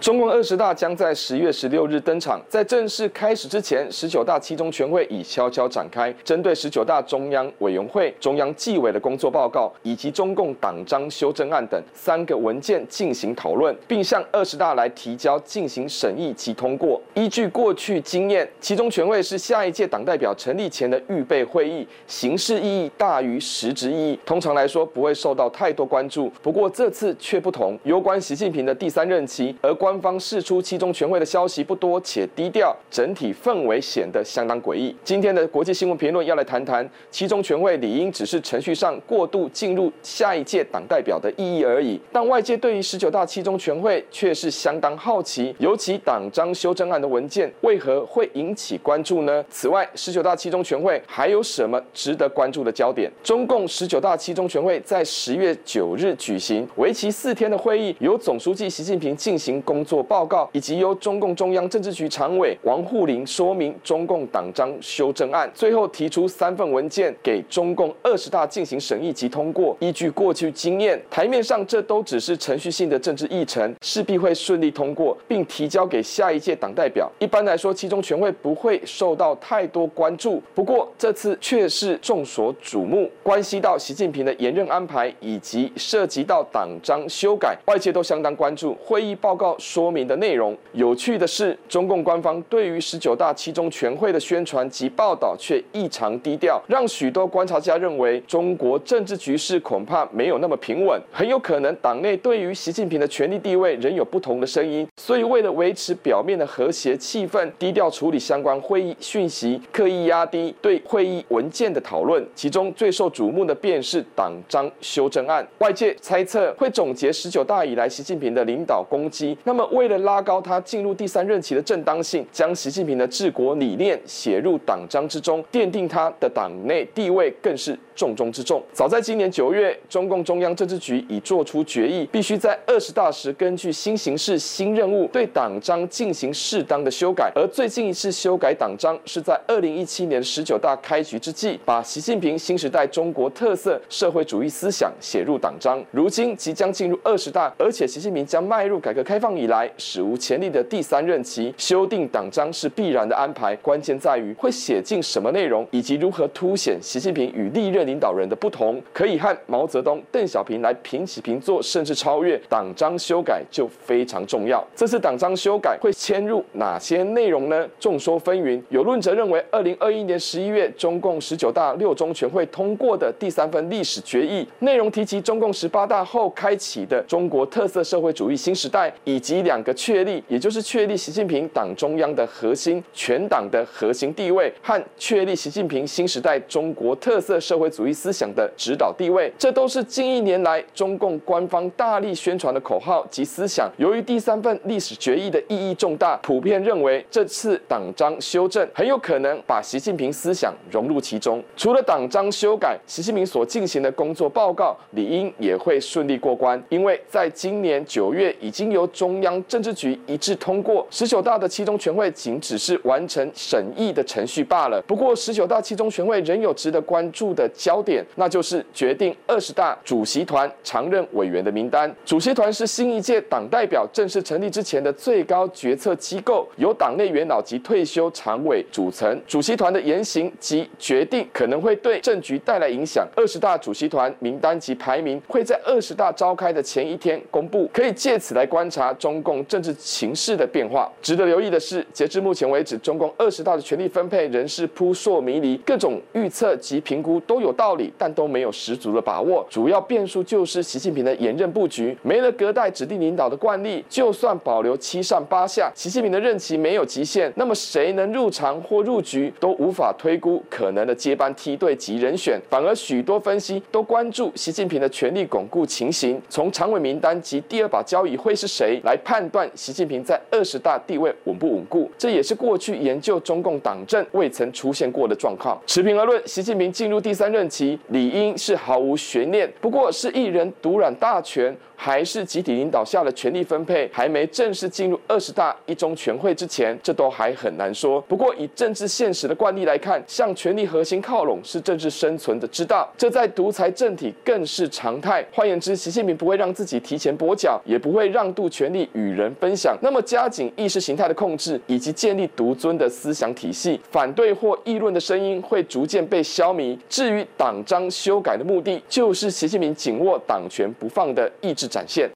中共二十大将在十月十六日登场，在正式开始之前，十九大七中全会已悄悄展开，针对十九大中央委员会、中央纪委的工作报告以及中共党章修正案等三个文件进行讨论，并向二十大来提交进行审议及通过。依据过去经验，七中全会是下一届党代表成立前的预备会议，形式意义大于实质意义，通常来说不会受到太多关注。不过这次却不同，有关习近平的第三任期，而关。官方释出七中全会的消息不多且低调，整体氛围显得相当诡异。今天的国际新闻评论要来谈谈七中全会理应只是程序上过渡进入下一届党代表的意义而已，但外界对于十九大七中全会却是相当好奇，尤其党章修正案的文件为何会引起关注呢？此外，十九大七中全会还有什么值得关注的焦点？中共十九大七中全会在十月九日举行，为期四天的会议，由总书记习近平进行公。工作报告以及由中共中央政治局常委王沪宁说明中共党章修正案，最后提出三份文件给中共二十大进行审议及通过。依据过去经验，台面上这都只是程序性的政治议程，势必会顺利通过，并提交给下一届党代表。一般来说，其中全会不会受到太多关注。不过这次却是众所瞩目，关系到习近平的延任安排以及涉及到党章修改，外界都相当关注。会议报告。说明的内容。有趣的是，中共官方对于十九大七中全会的宣传及报道却异常低调，让许多观察家认为中国政治局势恐怕没有那么平稳，很有可能党内对于习近平的权力地位仍有不同的声音。所以，为了维持表面的和谐气氛，低调处理相关会议讯息，刻意压低对会议文件的讨论。其中最受瞩目的便是党章修正案，外界猜测会总结十九大以来习近平的领导功绩。那么。那么，为了拉高他进入第三任期的正当性，将习近平的治国理念写入党章之中，奠定他的党内地位，更是重中之重。早在今年九月，中共中央政治局已作出决议，必须在二十大时根据新形势、新任务，对党章进行适当的修改。而最近一次修改党章，是在二零一七年十九大开局之际，把习近平新时代中国特色社会主义思想写入党章。如今即将进入二十大，而且习近平将迈入改革开放以来史无前例的第三任期，修订党章是必然的安排。关键在于会写进什么内容，以及如何凸显习近平与历任领导人的不同，可以和毛泽东、邓小平来平起平坐，甚至超越。党章修改就非常重要。这次党章修改会迁入哪些内容呢？众说纷纭。有论者认为，二零二一年十一月中共十九大六中全会通过的第三份历史决议，内容提及中共十八大后开启的中国特色社会主义新时代，以及两个确立，也就是确立习近平党中央的核心、全党的核心地位，和确立习近平新时代中国特色社会主义思想的指导地位，这都是近一年来中共官方大力宣传的口号及思想。由于第三份历史决议的意义重大，普遍认为这次党章修正很有可能把习近平思想融入其中。除了党章修改，习近平所进行的工作报告理应也会顺利过关，因为在今年九月已经由中央政治局一致通过十九大的七中全会，仅只是完成审议的程序罢了。不过，十九大七中全会仍有值得关注的焦点，那就是决定二十大主席团常任委员的名单。主席团是新一届党代表正式成立之前的最高决策机构，由党内元老及退休常委组成。主席团的言行及决定可能会对政局带来影响。二十大主席团名单及排名会在二十大召开的前一天公布，可以借此来观察中共政治情势的变化。值得留意的是，截至目前为止，中共二十大的权力分配仍是扑朔迷离，各种预测及评估都有道理，但都没有十足的把握。主要变数就是习近平的延任布局，没了隔代指定领导的惯例，就算保留七上八下，习近平的任期没有极限，那么谁能入常或入局都无法推估可能的接班梯队及人选。反而许多分析都关注习近平的权力巩固情形，从常委名单及第二把交椅会是谁来判断习近平在二十大地位稳不稳固。这也是过去研究中共党政未曾出现过的状况。持平而论，习近平进入第三任任期理应是毫无悬念。不过是一人独揽大权，还是集体领导下的权力分配，还没正式进入二十大一中全会之前，这都还很难说。不过以政治现实的惯例来看，向权力核心靠拢是政治生存的之道，这在独裁政体更是常态。换言之，习近平不会让自己提前跛脚，也不会让渡权力与人分享。那么加紧意识形态的控制，以及建立独尊的思想体系，反对或议论的声音会逐渐被消弭。至于党章修改的目的，就是习近平紧握党权不放的意志展现。